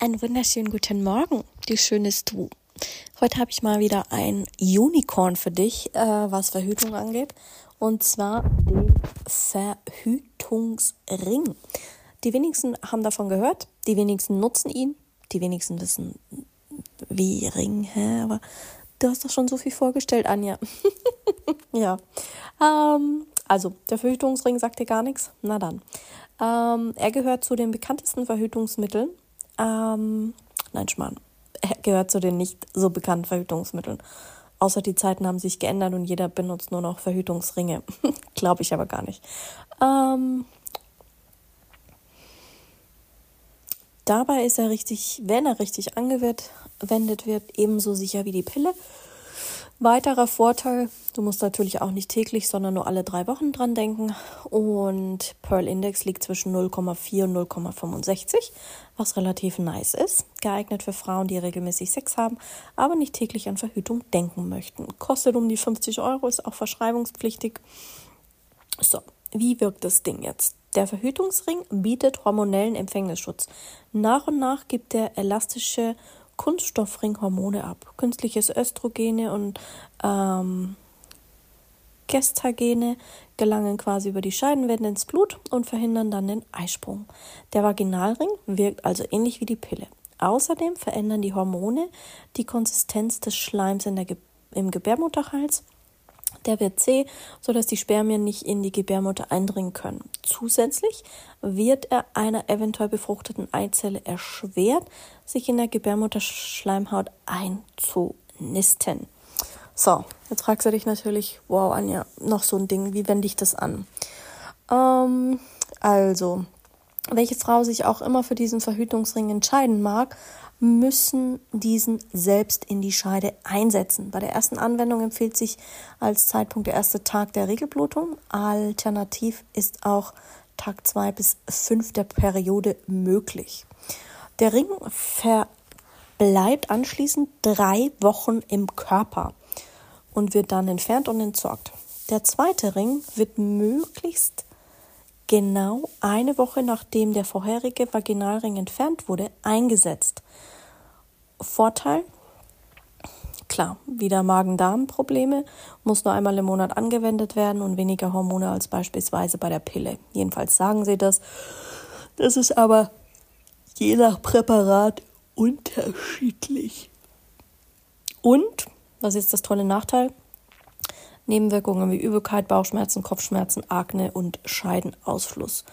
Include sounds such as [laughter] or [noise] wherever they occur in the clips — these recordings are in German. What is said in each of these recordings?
Einen wunderschönen guten Morgen, du schönes Du. Heute habe ich mal wieder ein Unicorn für dich, äh, was Verhütung angeht. Und zwar den Verhütungsring. Die wenigsten haben davon gehört, die wenigsten nutzen ihn, die wenigsten wissen, wie Ring, hä? Aber du hast doch schon so viel vorgestellt, Anja. [laughs] ja. Ähm, also, der Verhütungsring sagt dir gar nichts? Na dann. Ähm, er gehört zu den bekanntesten Verhütungsmitteln ähm, nein, Schmarrn. Er gehört zu den nicht so bekannten Verhütungsmitteln. Außer die Zeiten haben sich geändert und jeder benutzt nur noch Verhütungsringe. [laughs] Glaube ich aber gar nicht. Ähm, dabei ist er richtig, wenn er richtig angewendet wird, ebenso sicher wie die Pille. Weiterer Vorteil, du musst natürlich auch nicht täglich, sondern nur alle drei Wochen dran denken. Und Pearl Index liegt zwischen 0,4 und 0,65, was relativ nice ist. Geeignet für Frauen, die regelmäßig Sex haben, aber nicht täglich an Verhütung denken möchten. Kostet um die 50 Euro, ist auch verschreibungspflichtig. So, wie wirkt das Ding jetzt? Der Verhütungsring bietet hormonellen Empfängnisschutz. Nach und nach gibt der elastische Kunststoffringhormone ab. Künstliches Östrogene und ähm, Gestagene gelangen quasi über die Scheidenwände ins Blut und verhindern dann den Eisprung. Der Vaginalring wirkt also ähnlich wie die Pille. Außerdem verändern die Hormone die Konsistenz des Schleims der Ge im Gebärmutterhals der wird zäh, sodass die Spermien nicht in die Gebärmutter eindringen können. Zusätzlich wird er einer eventuell befruchteten Eizelle erschwert, sich in der Gebärmutterschleimhaut einzunisten. So, jetzt fragst du dich natürlich, wow, Anja, noch so ein Ding, wie wende ich das an? Ähm, also, welche Frau sich auch immer für diesen Verhütungsring entscheiden mag, müssen diesen selbst in die Scheide einsetzen. Bei der ersten Anwendung empfiehlt sich als Zeitpunkt der erste Tag der Regelblutung. Alternativ ist auch Tag zwei bis fünf der Periode möglich. Der Ring verbleibt anschließend drei Wochen im Körper und wird dann entfernt und entsorgt. Der zweite Ring wird möglichst genau eine Woche nachdem der vorherige Vaginalring entfernt wurde, eingesetzt. Vorteil? Klar, wieder Magen-Darm-Probleme, muss nur einmal im Monat angewendet werden und weniger Hormone als beispielsweise bei der Pille. Jedenfalls sagen sie das. Das ist aber je nach Präparat unterschiedlich. Und, was ist das tolle Nachteil? Nebenwirkungen wie Übelkeit, Bauchschmerzen, Kopfschmerzen, Akne und Scheidenausfluss.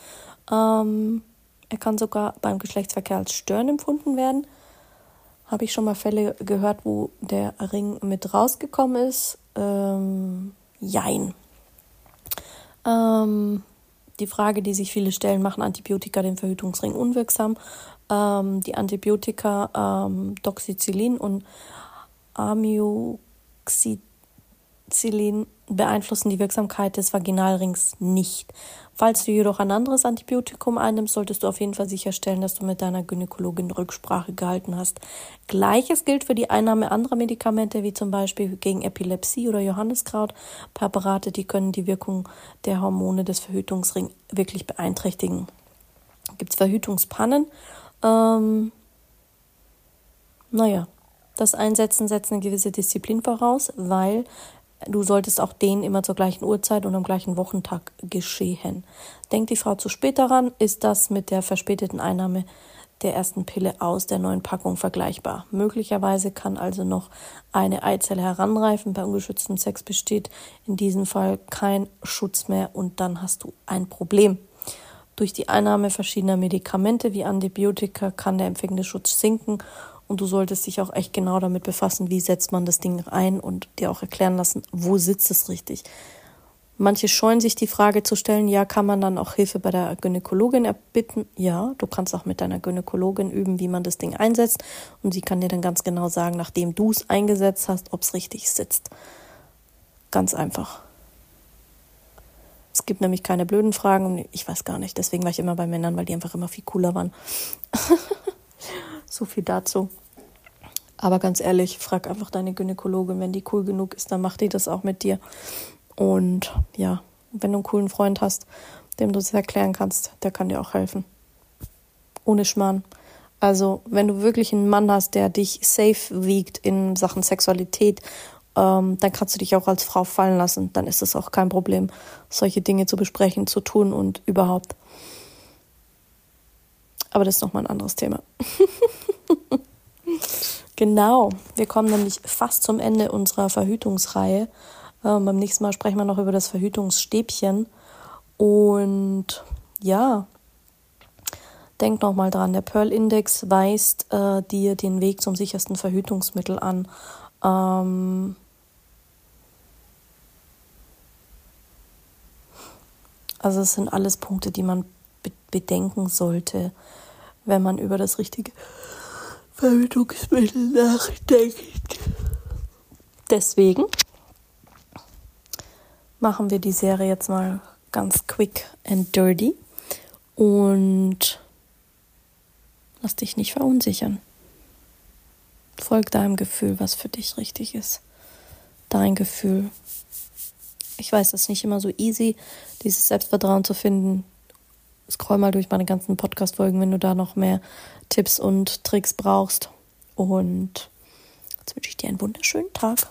Ähm, er kann sogar beim Geschlechtsverkehr als Stören empfunden werden. Habe ich schon mal Fälle gehört, wo der Ring mit rausgekommen ist? Ähm, jein. Ähm, die Frage, die sich viele stellen, machen Antibiotika den Verhütungsring unwirksam? Ähm, die Antibiotika ähm, Doxycyclin und Amioxid Penicillin beeinflussen die Wirksamkeit des Vaginalrings nicht. Falls du jedoch ein anderes Antibiotikum einnimmst, solltest du auf jeden Fall sicherstellen, dass du mit deiner Gynäkologin Rücksprache gehalten hast. Gleiches gilt für die Einnahme anderer Medikamente, wie zum Beispiel gegen Epilepsie oder Johanniskraut. Präparate, die können die Wirkung der Hormone des Verhütungsrings wirklich beeinträchtigen. Gibt es Verhütungspannen? Ähm, naja, das Einsetzen setzt eine gewisse Disziplin voraus, weil Du solltest auch den immer zur gleichen Uhrzeit und am gleichen Wochentag geschehen. Denkt die Frau zu spät daran, ist das mit der verspäteten Einnahme der ersten Pille aus der neuen Packung vergleichbar. Möglicherweise kann also noch eine Eizelle heranreifen. Bei ungeschütztem Sex besteht in diesem Fall kein Schutz mehr und dann hast du ein Problem. Durch die Einnahme verschiedener Medikamente wie Antibiotika kann der Empfängnisschutz sinken und du solltest dich auch echt genau damit befassen, wie setzt man das Ding ein und dir auch erklären lassen, wo sitzt es richtig. Manche scheuen sich die Frage zu stellen, ja, kann man dann auch Hilfe bei der Gynäkologin erbitten? Ja, du kannst auch mit deiner Gynäkologin üben, wie man das Ding einsetzt und sie kann dir dann ganz genau sagen, nachdem du es eingesetzt hast, ob es richtig sitzt. Ganz einfach. Es gibt nämlich keine blöden Fragen ich weiß gar nicht. Deswegen war ich immer bei Männern, weil die einfach immer viel cooler waren. [laughs] so viel dazu. Aber ganz ehrlich, frag einfach deine Gynäkologin, wenn die cool genug ist, dann macht die das auch mit dir. Und ja, wenn du einen coolen Freund hast, dem du es erklären kannst, der kann dir auch helfen. Ohne Schmarrn. Also, wenn du wirklich einen Mann hast, der dich safe wiegt in Sachen Sexualität ähm, dann kannst du dich auch als Frau fallen lassen. Dann ist es auch kein Problem, solche Dinge zu besprechen, zu tun und überhaupt. Aber das ist nochmal ein anderes Thema. [laughs] genau, wir kommen nämlich fast zum Ende unserer Verhütungsreihe. Ähm, beim nächsten Mal sprechen wir noch über das Verhütungsstäbchen. Und ja, denk nochmal dran, der Pearl-Index weist äh, dir den Weg zum sichersten Verhütungsmittel an. Ähm, Also es sind alles Punkte, die man bedenken sollte, wenn man über das richtige Verhütungsmittel nachdenkt. Deswegen machen wir die Serie jetzt mal ganz quick and dirty und lass dich nicht verunsichern. Folg deinem Gefühl, was für dich richtig ist. Dein Gefühl, ich weiß, es ist nicht immer so easy, dieses Selbstvertrauen zu finden. Scroll mal durch meine ganzen Podcast-Folgen, wenn du da noch mehr Tipps und Tricks brauchst. Und jetzt wünsche ich dir einen wunderschönen Tag.